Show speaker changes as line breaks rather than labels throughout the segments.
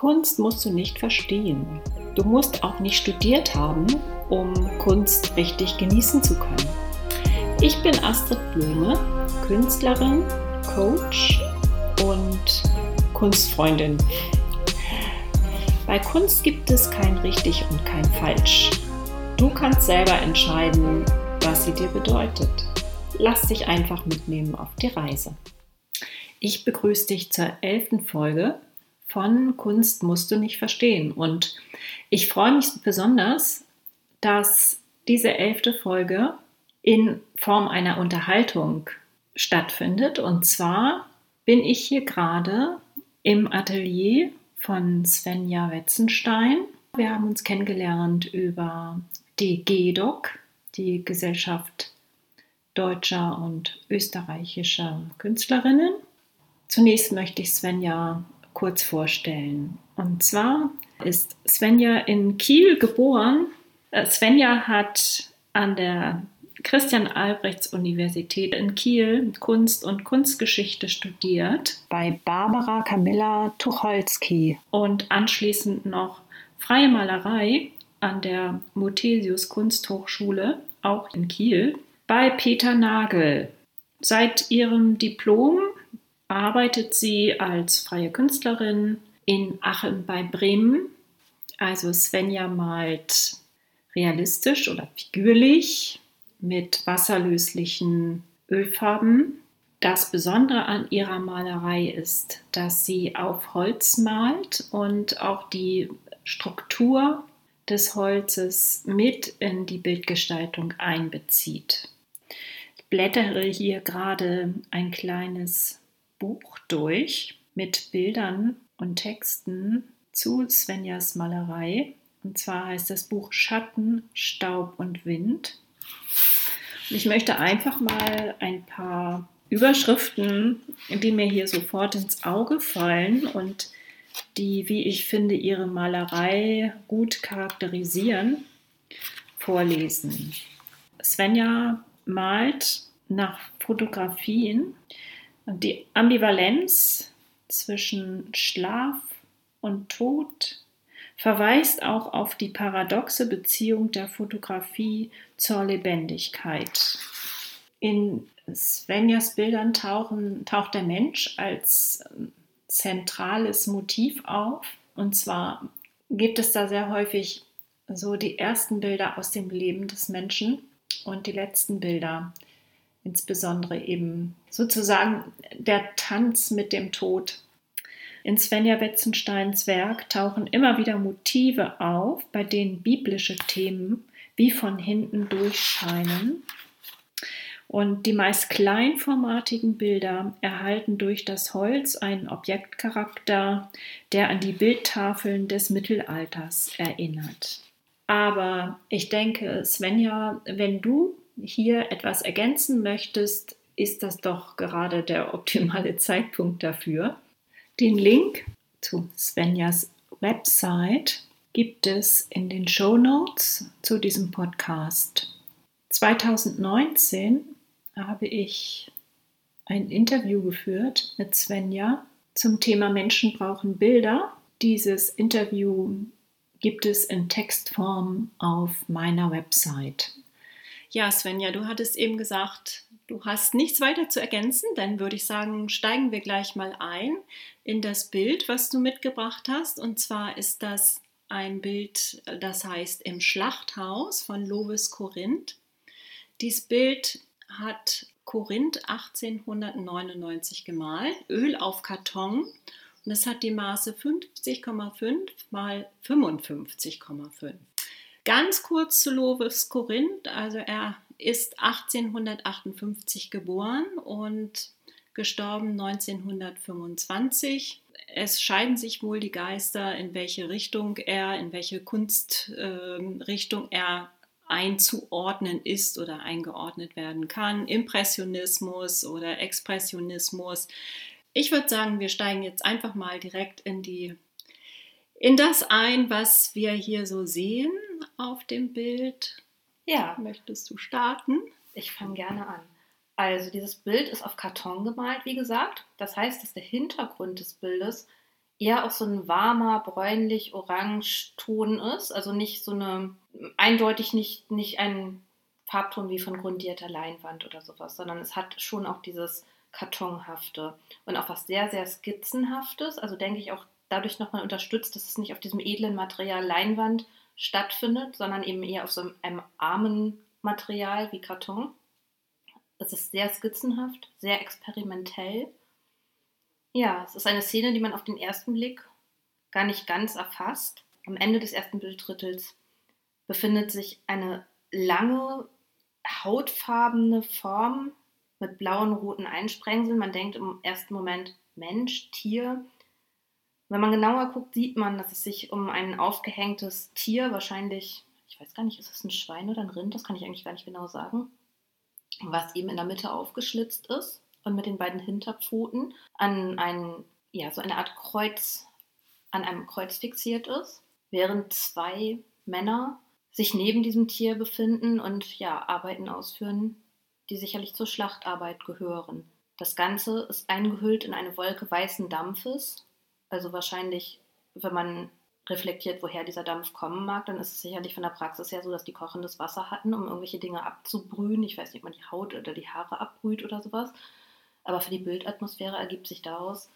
Kunst musst du nicht verstehen. Du musst auch nicht studiert haben, um Kunst richtig genießen zu können. Ich bin Astrid Blume, Künstlerin, Coach und Kunstfreundin. Bei Kunst gibt es kein richtig und kein falsch. Du kannst selber entscheiden, was sie dir bedeutet. Lass dich einfach mitnehmen auf die Reise. Ich begrüße dich zur elften Folge von Kunst musst du nicht verstehen. Und ich freue mich besonders, dass diese elfte Folge in Form einer Unterhaltung stattfindet. Und zwar bin ich hier gerade im Atelier von Svenja Wetzenstein. Wir haben uns kennengelernt über die GEDOC, die Gesellschaft deutscher und österreichischer Künstlerinnen. Zunächst möchte ich Svenja kurz vorstellen. Und zwar ist Svenja in Kiel geboren. Äh, Svenja hat an der Christian Albrechts Universität in Kiel Kunst und Kunstgeschichte studiert. Bei Barbara Camilla Tucholsky und anschließend noch freie Malerei an der Muthesius Kunsthochschule, auch in Kiel, bei Peter Nagel. Seit ihrem Diplom arbeitet sie als freie Künstlerin in Aachen bei Bremen. Also Svenja malt realistisch oder figürlich mit wasserlöslichen Ölfarben. Das Besondere an ihrer Malerei ist, dass sie auf Holz malt und auch die Struktur des Holzes mit in die Bildgestaltung einbezieht. Ich blättere hier gerade ein kleines Buch durch mit Bildern und Texten zu Svenjas Malerei. Und zwar heißt das Buch Schatten, Staub und Wind. Und ich möchte einfach mal ein paar Überschriften, die mir hier sofort ins Auge fallen und die, wie ich finde, ihre Malerei gut charakterisieren, vorlesen. Svenja malt nach Fotografien die Ambivalenz zwischen Schlaf und Tod verweist auch auf die paradoxe Beziehung der Fotografie zur Lebendigkeit. In Svenjas Bildern tauchen, taucht der Mensch als ähm, zentrales Motiv auf. Und zwar gibt es da sehr häufig so die ersten Bilder aus dem Leben des Menschen und die letzten Bilder insbesondere eben sozusagen der Tanz mit dem Tod. In Svenja Wetzensteins Werk tauchen immer wieder Motive auf, bei denen biblische Themen wie von hinten durchscheinen. Und die meist kleinformatigen Bilder erhalten durch das Holz einen Objektcharakter, der an die Bildtafeln des Mittelalters erinnert. Aber ich denke, Svenja, wenn du hier etwas ergänzen möchtest, ist das doch gerade der optimale Zeitpunkt dafür. Den Link zu Svenjas Website gibt es in den Show Notes zu diesem Podcast. 2019 habe ich ein Interview geführt mit Svenja zum Thema Menschen brauchen Bilder. Dieses Interview gibt es in Textform auf meiner Website. Ja, Svenja, du hattest eben gesagt, du hast nichts weiter zu ergänzen. Dann würde ich sagen, steigen wir gleich mal ein in das Bild, was du mitgebracht hast. Und zwar ist das ein Bild, das heißt Im Schlachthaus von Lovis Korinth. Dieses Bild hat Korinth 1899 gemalt, Öl auf Karton. Und es hat die Maße 50,5 mal 55,5. Ganz kurz zu Lovis Korinth. Also er ist 1858 geboren und gestorben 1925. Es scheiden sich wohl die Geister, in welche Richtung er, in welche Kunstrichtung äh, er einzuordnen ist oder eingeordnet werden kann. Impressionismus oder Expressionismus. Ich würde sagen, wir steigen jetzt einfach mal direkt in die in das ein, was wir hier so sehen auf dem Bild.
Ja.
Möchtest du starten?
Ich fange gerne an. Also dieses Bild ist auf Karton gemalt, wie gesagt. Das heißt, dass der Hintergrund des Bildes eher auch so ein warmer, bräunlich-orange Ton ist. Also nicht so eine, eindeutig nicht, nicht ein Farbton wie von grundierter Leinwand oder sowas, sondern es hat schon auch dieses Kartonhafte und auch was sehr, sehr Skizzenhaftes. Also denke ich auch dadurch nochmal unterstützt, dass es nicht auf diesem edlen Material Leinwand stattfindet, sondern eben eher auf so einem armen Material wie Karton. Es ist sehr skizzenhaft, sehr experimentell. Ja, es ist eine Szene, die man auf den ersten Blick gar nicht ganz erfasst. Am Ende des ersten Bilddrittels befindet sich eine lange, hautfarbene Form mit blauen, roten Einsprengseln. Man denkt im ersten Moment Mensch, Tier. Wenn man genauer guckt, sieht man, dass es sich um ein aufgehängtes Tier, wahrscheinlich, ich weiß gar nicht, ist es ein Schwein oder ein Rind, das kann ich eigentlich gar nicht genau sagen, was eben in der Mitte aufgeschlitzt ist und mit den beiden Hinterpfoten an ein, ja, so eine Art Kreuz, an einem Kreuz fixiert ist, während zwei Männer sich neben diesem Tier befinden und ja, Arbeiten ausführen, die sicherlich zur Schlachtarbeit gehören. Das Ganze ist eingehüllt in eine Wolke weißen Dampfes, also wahrscheinlich, wenn man reflektiert, woher dieser Dampf kommen mag, dann ist es sicherlich von der Praxis her so, dass die kochendes Wasser hatten, um irgendwelche Dinge abzubrühen. Ich weiß nicht, ob man die Haut oder die Haare abbrüht oder sowas. Aber für die Bildatmosphäre ergibt sich daraus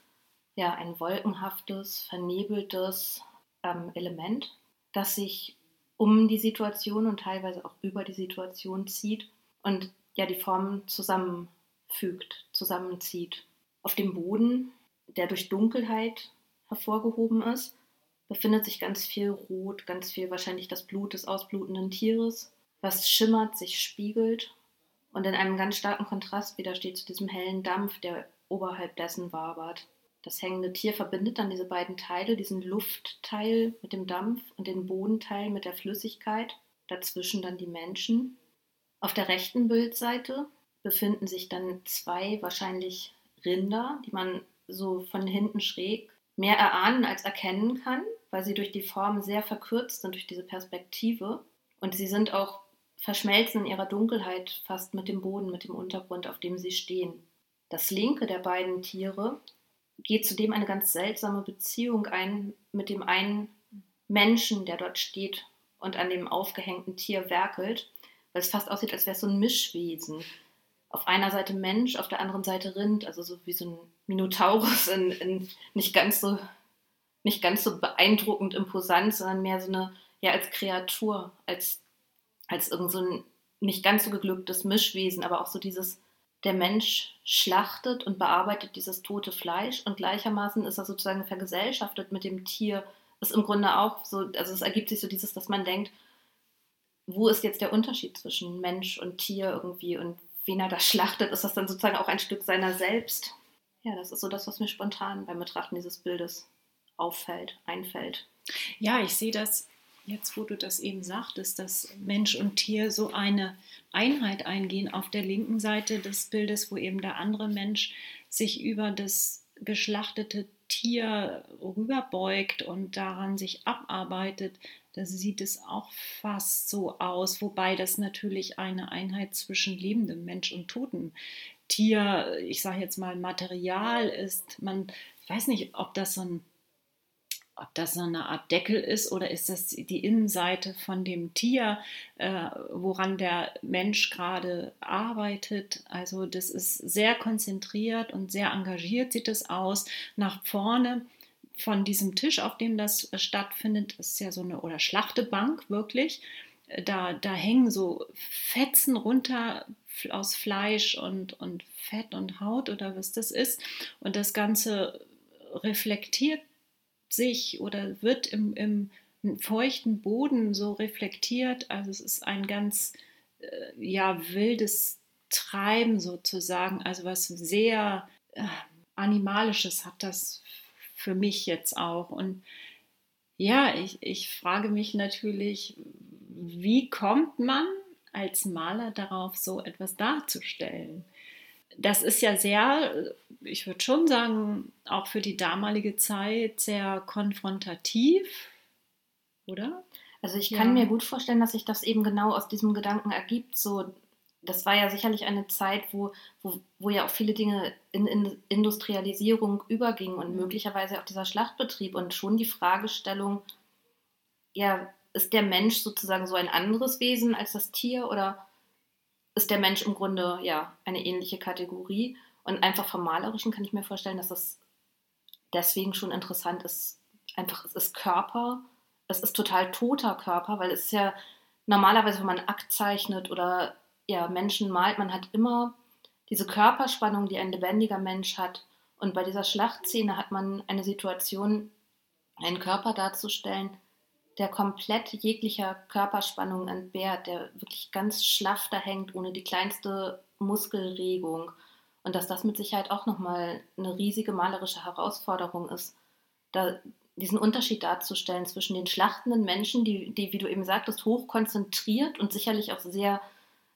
ja ein wolkenhaftes, vernebeltes ähm, Element, das sich um die Situation und teilweise auch über die Situation zieht und ja die Formen zusammenfügt, zusammenzieht. Auf dem Boden, der durch Dunkelheit hervorgehoben ist, befindet sich ganz viel Rot, ganz viel wahrscheinlich das Blut des ausblutenden Tieres, was schimmert, sich spiegelt und in einem ganz starken Kontrast widersteht zu diesem hellen Dampf, der oberhalb dessen wabert. Das hängende Tier verbindet dann diese beiden Teile, diesen Luftteil mit dem Dampf und den Bodenteil mit der Flüssigkeit, dazwischen dann die Menschen. Auf der rechten Bildseite befinden sich dann zwei wahrscheinlich Rinder, die man so von hinten schräg mehr erahnen als erkennen kann, weil sie durch die Form sehr verkürzt sind, durch diese Perspektive. Und sie sind auch verschmelzen in ihrer Dunkelheit fast mit dem Boden, mit dem Untergrund, auf dem sie stehen. Das linke der beiden Tiere geht zudem eine ganz seltsame Beziehung ein mit dem einen Menschen, der dort steht und an dem aufgehängten Tier werkelt, weil es fast aussieht, als wäre es so ein Mischwesen. Auf einer Seite Mensch, auf der anderen Seite Rind, also so wie so ein Minotaurus in, in nicht ganz so nicht ganz so beeindruckend imposant, sondern mehr so eine, ja, als Kreatur, als, als irgend so ein nicht ganz so geglücktes Mischwesen, aber auch so dieses, der Mensch schlachtet und bearbeitet dieses tote Fleisch und gleichermaßen ist er sozusagen vergesellschaftet mit dem Tier. Ist im Grunde auch so, also es ergibt sich so dieses, dass man denkt, wo ist jetzt der Unterschied zwischen Mensch und Tier irgendwie und wen er da schlachtet, ist das dann sozusagen auch ein Stück seiner selbst. Ja, das ist so das, was mir spontan beim Betrachten dieses Bildes auffällt, einfällt.
Ja, ich sehe das jetzt, wo du das eben sagtest, dass Mensch und Tier so eine Einheit eingehen auf der linken Seite des Bildes, wo eben der andere Mensch sich über das geschlachtete Tier rüberbeugt und daran sich abarbeitet, da sieht es auch fast so aus, wobei das natürlich eine Einheit zwischen lebendem Mensch und totem Tier, ich sage jetzt mal Material ist. Man ich weiß nicht, ob das so ein ob das so eine Art Deckel ist oder ist das die Innenseite von dem Tier, äh, woran der Mensch gerade arbeitet. Also das ist sehr konzentriert und sehr engagiert sieht es aus. Nach vorne von diesem Tisch, auf dem das stattfindet, ist ja so eine oder Schlachtebank wirklich. Da, da hängen so Fetzen runter aus Fleisch und, und Fett und Haut oder was das ist. Und das Ganze reflektiert sich oder wird im, im feuchten Boden so reflektiert. Also es ist ein ganz äh, ja, wildes Treiben sozusagen, also was sehr äh, Animalisches hat das für mich jetzt auch. Und ja, ich, ich frage mich natürlich, wie kommt man als Maler darauf, so etwas darzustellen? das ist ja sehr, ich würde schon sagen, auch für die damalige Zeit sehr konfrontativ, oder?
Also ich kann ja. mir gut vorstellen, dass sich das eben genau aus diesem Gedanken ergibt, so das war ja sicherlich eine Zeit, wo, wo, wo ja auch viele Dinge in, in Industrialisierung übergingen und mhm. möglicherweise auch dieser Schlachtbetrieb und schon die Fragestellung, ja, ist der Mensch sozusagen so ein anderes Wesen als das Tier oder ist der Mensch im Grunde ja eine ähnliche Kategorie? Und einfach vom Malerischen kann ich mir vorstellen, dass das deswegen schon interessant ist. Einfach, es ist Körper, es ist total toter Körper, weil es ist ja normalerweise, wenn man Akt zeichnet oder ja, Menschen malt, man hat immer diese Körperspannung, die ein lebendiger Mensch hat. Und bei dieser Schlachtszene hat man eine Situation, einen Körper darzustellen, der komplett jeglicher Körperspannung entbehrt, der wirklich ganz schlaff da hängt, ohne die kleinste Muskelregung. Und dass das mit Sicherheit auch nochmal eine riesige malerische Herausforderung ist, da diesen Unterschied darzustellen zwischen den schlachtenden Menschen, die, die wie du eben sagtest, hochkonzentriert und sicherlich auch sehr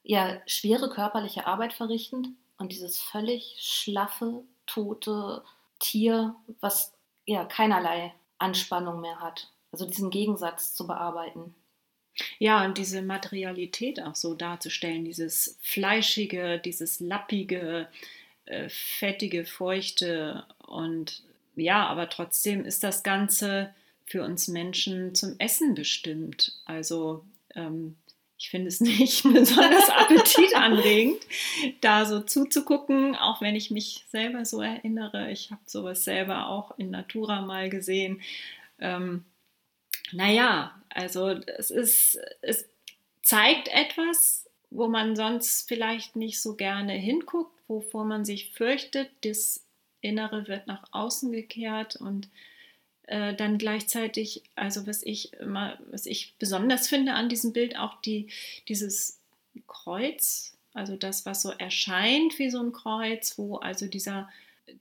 ja, schwere körperliche Arbeit verrichtend und dieses völlig schlaffe, tote Tier, was ja keinerlei Anspannung mehr hat. Also diesen Gegensatz zu bearbeiten.
Ja, und diese Materialität auch so darzustellen, dieses Fleischige, dieses Lappige, äh, fettige, feuchte und ja, aber trotzdem ist das Ganze für uns Menschen zum Essen bestimmt. Also ähm, ich finde es nicht besonders appetitanregend, da so zuzugucken, auch wenn ich mich selber so erinnere. Ich habe sowas selber auch in Natura mal gesehen. Ähm, naja, also es ist, es zeigt etwas, wo man sonst vielleicht nicht so gerne hinguckt, wovor man sich fürchtet. Das Innere wird nach außen gekehrt und äh, dann gleichzeitig, also was ich immer, was ich besonders finde an diesem Bild, auch die, dieses Kreuz, also das, was so erscheint wie so ein Kreuz, wo also dieser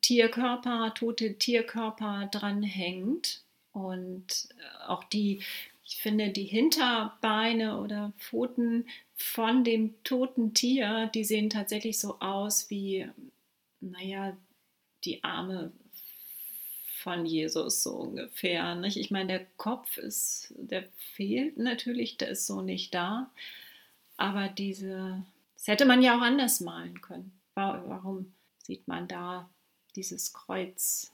Tierkörper, tote Tierkörper dran hängt und auch die, ich finde, die Hinterbeine oder Pfoten von dem toten Tier, die sehen tatsächlich so aus wie, naja, die Arme von Jesus so ungefähr. Nicht? Ich meine, der Kopf ist, der fehlt natürlich, der ist so nicht da. Aber diese, das hätte man ja auch anders malen können. Warum sieht man da dieses Kreuz?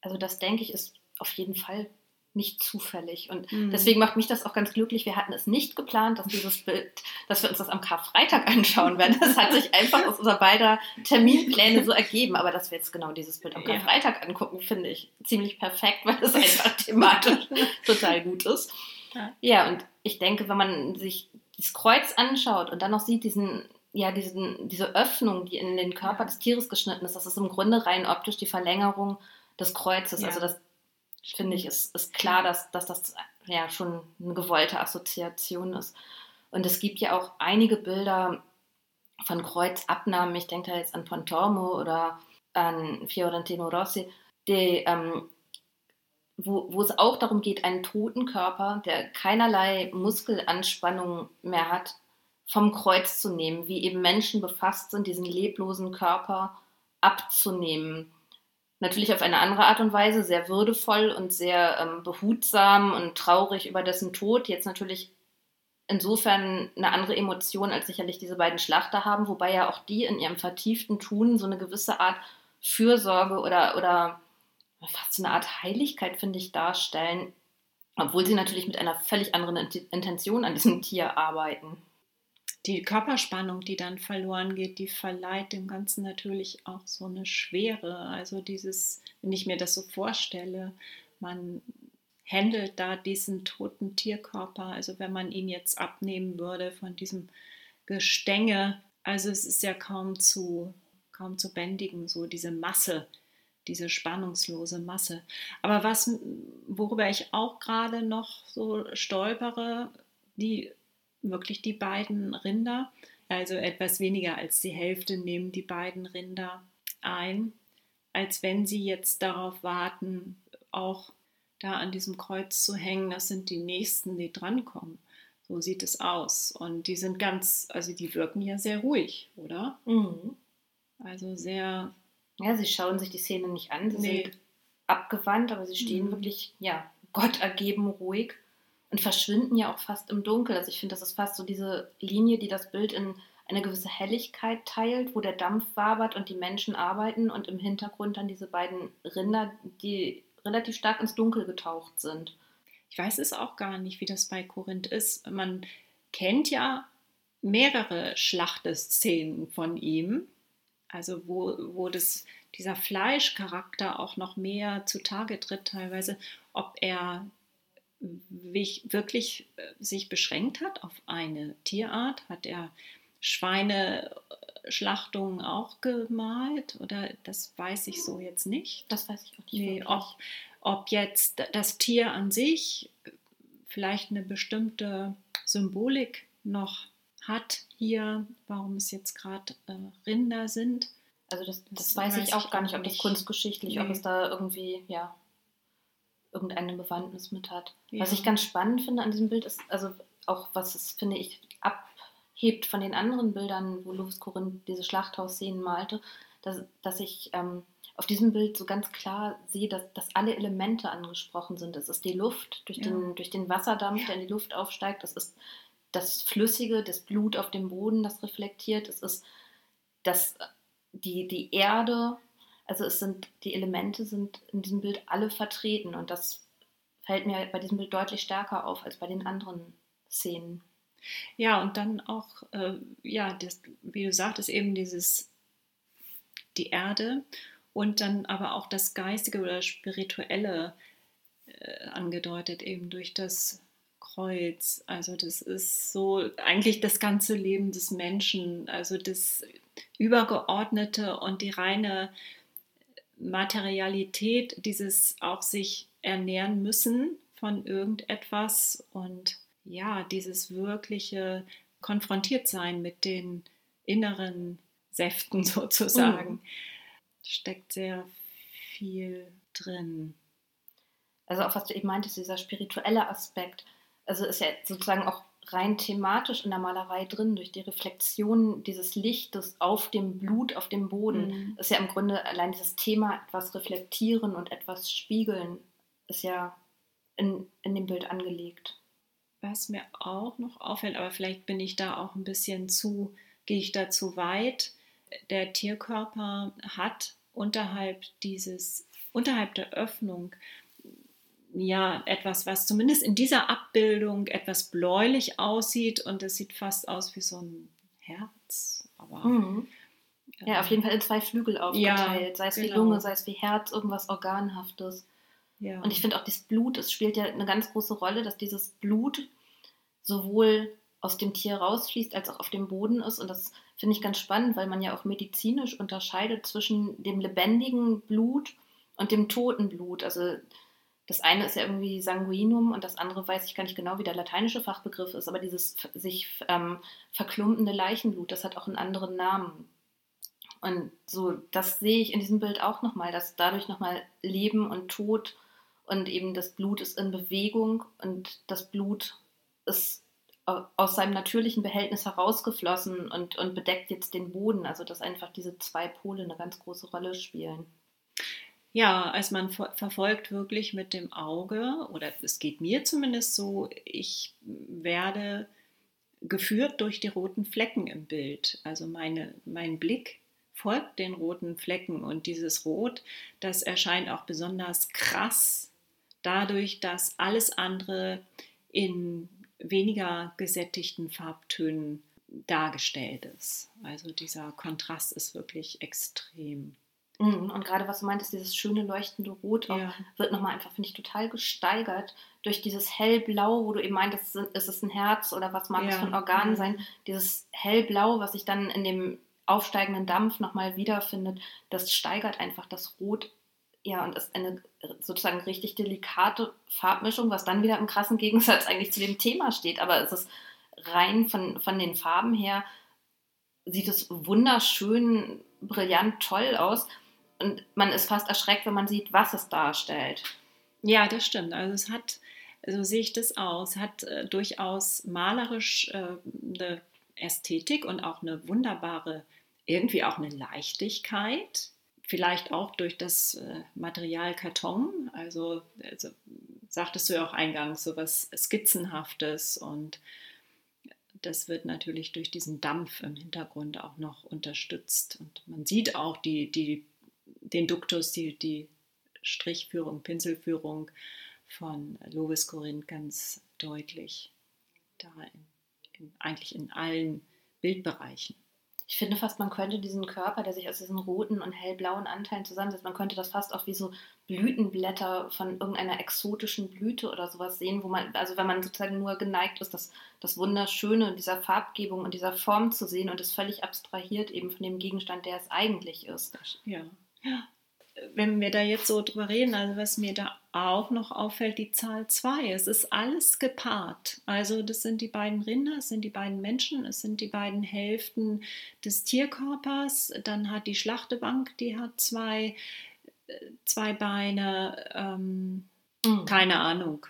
Also das denke ich ist auf jeden Fall nicht zufällig. Und mhm. deswegen macht mich das auch ganz glücklich. Wir hatten es nicht geplant, dass dieses Bild, dass wir uns das am Karfreitag anschauen werden. Das hat sich einfach aus unserer beider Terminpläne so ergeben. Aber dass wir jetzt genau dieses Bild am Karfreitag ja. angucken, finde ich ziemlich perfekt, weil es einfach thematisch total gut ist. Ja. ja, und ich denke, wenn man sich das Kreuz anschaut und dann noch sieht, diesen ja, diesen, diese Öffnung, die in den Körper des Tieres geschnitten ist, das ist im Grunde rein optisch die Verlängerung des Kreuzes. Ja. Also das finde ich, ist, ist klar, dass, dass das ja schon eine gewollte Assoziation ist. Und es gibt ja auch einige Bilder von Kreuzabnahmen, ich denke da jetzt an Pontormo oder an Fiorentino Rossi, die, ähm, wo, wo es auch darum geht, einen toten Körper, der keinerlei Muskelanspannung mehr hat, vom Kreuz zu nehmen, wie eben Menschen befasst sind, diesen leblosen Körper abzunehmen natürlich auf eine andere Art und Weise, sehr würdevoll und sehr ähm, behutsam und traurig über dessen Tod. Jetzt natürlich insofern eine andere Emotion als sicherlich diese beiden Schlachter haben, wobei ja auch die in ihrem vertieften Tun so eine gewisse Art Fürsorge oder, oder fast so eine Art Heiligkeit, finde ich, darstellen, obwohl sie natürlich mit einer völlig anderen Intention an diesem Tier arbeiten
die Körperspannung, die dann verloren geht, die verleiht dem Ganzen natürlich auch so eine Schwere. Also dieses, wenn ich mir das so vorstelle, man händelt da diesen toten Tierkörper, also wenn man ihn jetzt abnehmen würde von diesem Gestänge, also es ist ja kaum zu, kaum zu bändigen, so diese Masse, diese spannungslose Masse. Aber was, worüber ich auch gerade noch so stolpere, die wirklich die beiden Rinder. Also etwas weniger als die Hälfte nehmen die beiden Rinder ein, als wenn sie jetzt darauf warten, auch da an diesem Kreuz zu hängen. Das sind die Nächsten, die drankommen. So sieht es aus. Und die sind ganz, also die wirken ja sehr ruhig, oder? Mhm. Also sehr.
Ja, sie schauen sich die Szene nicht an. Sie nee. sind abgewandt, aber sie stehen mhm. wirklich, ja, Gott ergeben ruhig und verschwinden ja auch fast im Dunkel. Also ich finde, das ist fast so diese Linie, die das Bild in eine gewisse Helligkeit teilt, wo der Dampf wabert und die Menschen arbeiten und im Hintergrund dann diese beiden Rinder, die relativ stark ins Dunkel getaucht sind.
Ich weiß es auch gar nicht, wie das bei Korinth ist. Man kennt ja mehrere Schlachteszenen von ihm, also wo, wo das, dieser Fleischcharakter auch noch mehr zutage tritt teilweise, ob er wirklich äh, sich beschränkt hat auf eine Tierart, hat er Schweineschlachtungen auch gemalt oder das weiß ich so jetzt nicht.
Das weiß ich auch nicht.
Nee, ob, ob jetzt das Tier an sich vielleicht eine bestimmte Symbolik noch hat hier, warum es jetzt gerade äh, Rinder sind.
Also das, das, das weiß, weiß, ich auch gar nicht, ob das kunstgeschichtlich, nee. ob es da irgendwie, ja, irgendeine Bewandtnis mit hat. Ja. Was ich ganz spannend finde an diesem Bild ist, also auch was es, finde ich, abhebt von den anderen Bildern, wo Louis Corinth diese Schlachthausszenen malte, dass, dass ich ähm, auf diesem Bild so ganz klar sehe, dass, dass alle Elemente angesprochen sind. Es ist die Luft durch, ja. den, durch den Wasserdampf, ja. der in die Luft aufsteigt. Es ist das Flüssige, das Blut auf dem Boden, das reflektiert. Es ist das, die, die Erde. Also es sind, die Elemente sind in diesem Bild alle vertreten und das fällt mir bei diesem Bild deutlich stärker auf als bei den anderen Szenen.
Ja, und dann auch, äh, ja, das, wie du sagtest, eben dieses, die Erde und dann aber auch das Geistige oder Spirituelle äh, angedeutet, eben durch das Kreuz. Also das ist so eigentlich das ganze Leben des Menschen, also das Übergeordnete und die reine Materialität, dieses auch sich ernähren müssen von irgendetwas und ja, dieses wirkliche konfrontiert sein mit den inneren Säften sozusagen, mhm. steckt sehr viel drin.
Also auch was du eben meintest, dieser spirituelle Aspekt, also ist ja sozusagen auch rein thematisch in der Malerei drin, durch die Reflexion dieses Lichtes auf dem Blut, auf dem Boden, mhm. ist ja im Grunde allein dieses Thema etwas reflektieren und etwas spiegeln, ist ja in, in dem Bild angelegt.
Was mir auch noch auffällt, aber vielleicht bin ich da auch ein bisschen zu, gehe ich da zu weit, der Tierkörper hat unterhalb dieses, unterhalb der Öffnung ja etwas, was zumindest in dieser Abbildung etwas bläulich aussieht und es sieht fast aus wie so ein Herz. Aber,
mhm. Ja, auf jeden Fall in zwei Flügel aufgeteilt, ja, sei es genau. wie Lunge, sei es wie Herz, irgendwas Organhaftes. Ja. Und ich finde auch das Blut, es spielt ja eine ganz große Rolle, dass dieses Blut sowohl aus dem Tier rausfließt, als auch auf dem Boden ist. Und das finde ich ganz spannend, weil man ja auch medizinisch unterscheidet zwischen dem lebendigen Blut und dem toten Blut. Also das eine ist ja irgendwie Sanguinum und das andere weiß ich gar nicht genau, wie der lateinische Fachbegriff ist, aber dieses sich ähm, verklumpende Leichenblut, das hat auch einen anderen Namen. Und so, das sehe ich in diesem Bild auch nochmal, dass dadurch nochmal Leben und Tod und eben das Blut ist in Bewegung und das Blut ist aus seinem natürlichen Behältnis herausgeflossen und, und bedeckt jetzt den Boden. Also dass einfach diese zwei Pole eine ganz große Rolle spielen.
Ja, also man verfolgt wirklich mit dem Auge, oder es geht mir zumindest so, ich werde geführt durch die roten Flecken im Bild. Also meine, mein Blick folgt den roten Flecken und dieses Rot, das erscheint auch besonders krass dadurch, dass alles andere in weniger gesättigten Farbtönen dargestellt ist. Also dieser Kontrast ist wirklich extrem.
Mhm, und gerade was du meintest, dieses schöne leuchtende Rot auch, ja. wird nochmal einfach, finde ich, total gesteigert durch dieses hellblau, wo du eben meintest, ist es ein Herz oder was mag ja. es für ein Organ mhm. sein. Dieses hellblau, was sich dann in dem aufsteigenden Dampf nochmal wiederfindet, das steigert einfach das Rot. Ja, und ist eine sozusagen richtig delikate Farbmischung, was dann wieder im krassen Gegensatz eigentlich zu dem Thema steht. Aber es ist rein von, von den Farben her, sieht es wunderschön, brillant, toll aus und man ist fast erschreckt, wenn man sieht, was es darstellt.
Ja, das stimmt. Also es hat, so sehe ich das aus, hat äh, durchaus malerisch äh, eine Ästhetik und auch eine wunderbare, irgendwie auch eine Leichtigkeit. Vielleicht auch durch das äh, Material Karton. Also, also sagtest du ja auch eingangs, so was Skizzenhaftes und das wird natürlich durch diesen Dampf im Hintergrund auch noch unterstützt. Und man sieht auch die, die, den Duktus, die, die Strichführung, Pinselführung von Lovis Corinth ganz deutlich. Da in, in, eigentlich in allen Bildbereichen.
Ich finde fast, man könnte diesen Körper, der sich aus diesen roten und hellblauen Anteilen zusammensetzt, man könnte das fast auch wie so Blütenblätter von irgendeiner exotischen Blüte oder sowas sehen, wo man, also wenn man sozusagen nur geneigt ist, das, das Wunderschöne dieser Farbgebung und dieser Form zu sehen und es völlig abstrahiert eben von dem Gegenstand, der es eigentlich ist.
Ja. Ja wenn wir da jetzt so drüber reden, also was mir da auch noch auffällt, die Zahl 2. Es ist alles gepaart. Also das sind die beiden Rinder, es sind die beiden Menschen, es sind die beiden Hälften des Tierkörpers. Dann hat die Schlachtebank, die hat zwei, äh, zwei Beine. Ähm, mhm. Keine Ahnung,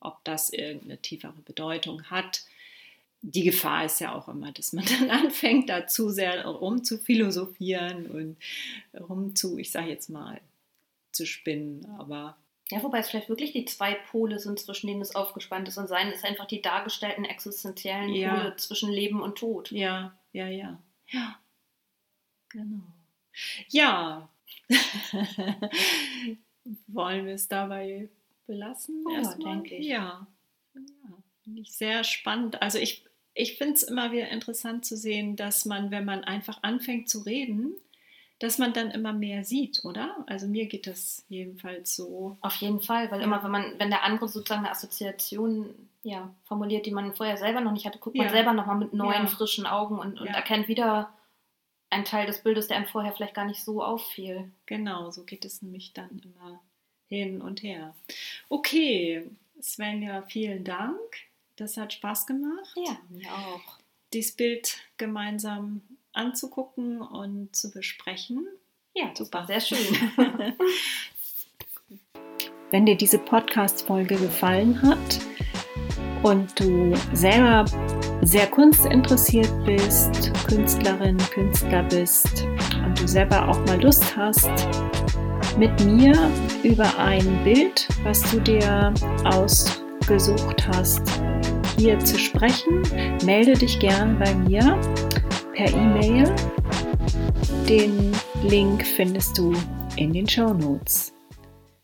ob das irgendeine tiefere Bedeutung hat die Gefahr ist ja auch immer, dass man dann anfängt, da zu sehr rum zu philosophieren und rum zu, ich sage jetzt mal, zu spinnen. Aber
ja, wobei es vielleicht wirklich die zwei Pole sind, zwischen denen es aufgespannt ist. Und sein ist einfach die dargestellten existenziellen ja. Pole zwischen Leben und Tod.
Ja, ja, ja. Ja, genau. Ja, wollen wir es dabei belassen?
Ja, denke ich.
Ja. ja. Finde ich sehr spannend. Also ich, ich finde es immer wieder interessant zu sehen, dass man, wenn man einfach anfängt zu reden, dass man dann immer mehr sieht, oder? Also mir geht das jedenfalls so.
Auf jeden Fall, weil immer, wenn man, wenn der andere sozusagen eine Assoziation ja, formuliert, die man vorher selber noch nicht hatte, guckt ja. man selber nochmal mit neuen, ja. frischen Augen und, und ja. erkennt wieder einen Teil des Bildes, der einem vorher vielleicht gar nicht so auffiel.
Genau, so geht es nämlich dann immer hin und her. Okay, Svenja, vielen Dank. Das hat Spaß gemacht.
Ja, mir auch.
Dieses Bild gemeinsam anzugucken und zu besprechen.
Ja, super, sehr schön.
Wenn dir diese Podcast-Folge gefallen hat und du selber sehr kunstinteressiert bist, Künstlerin, Künstler bist und du selber auch mal Lust hast, mit mir über ein Bild, was du dir ausgesucht hast, hier zu sprechen, melde dich gern bei mir per E-Mail. Den Link findest du in den Show Notes.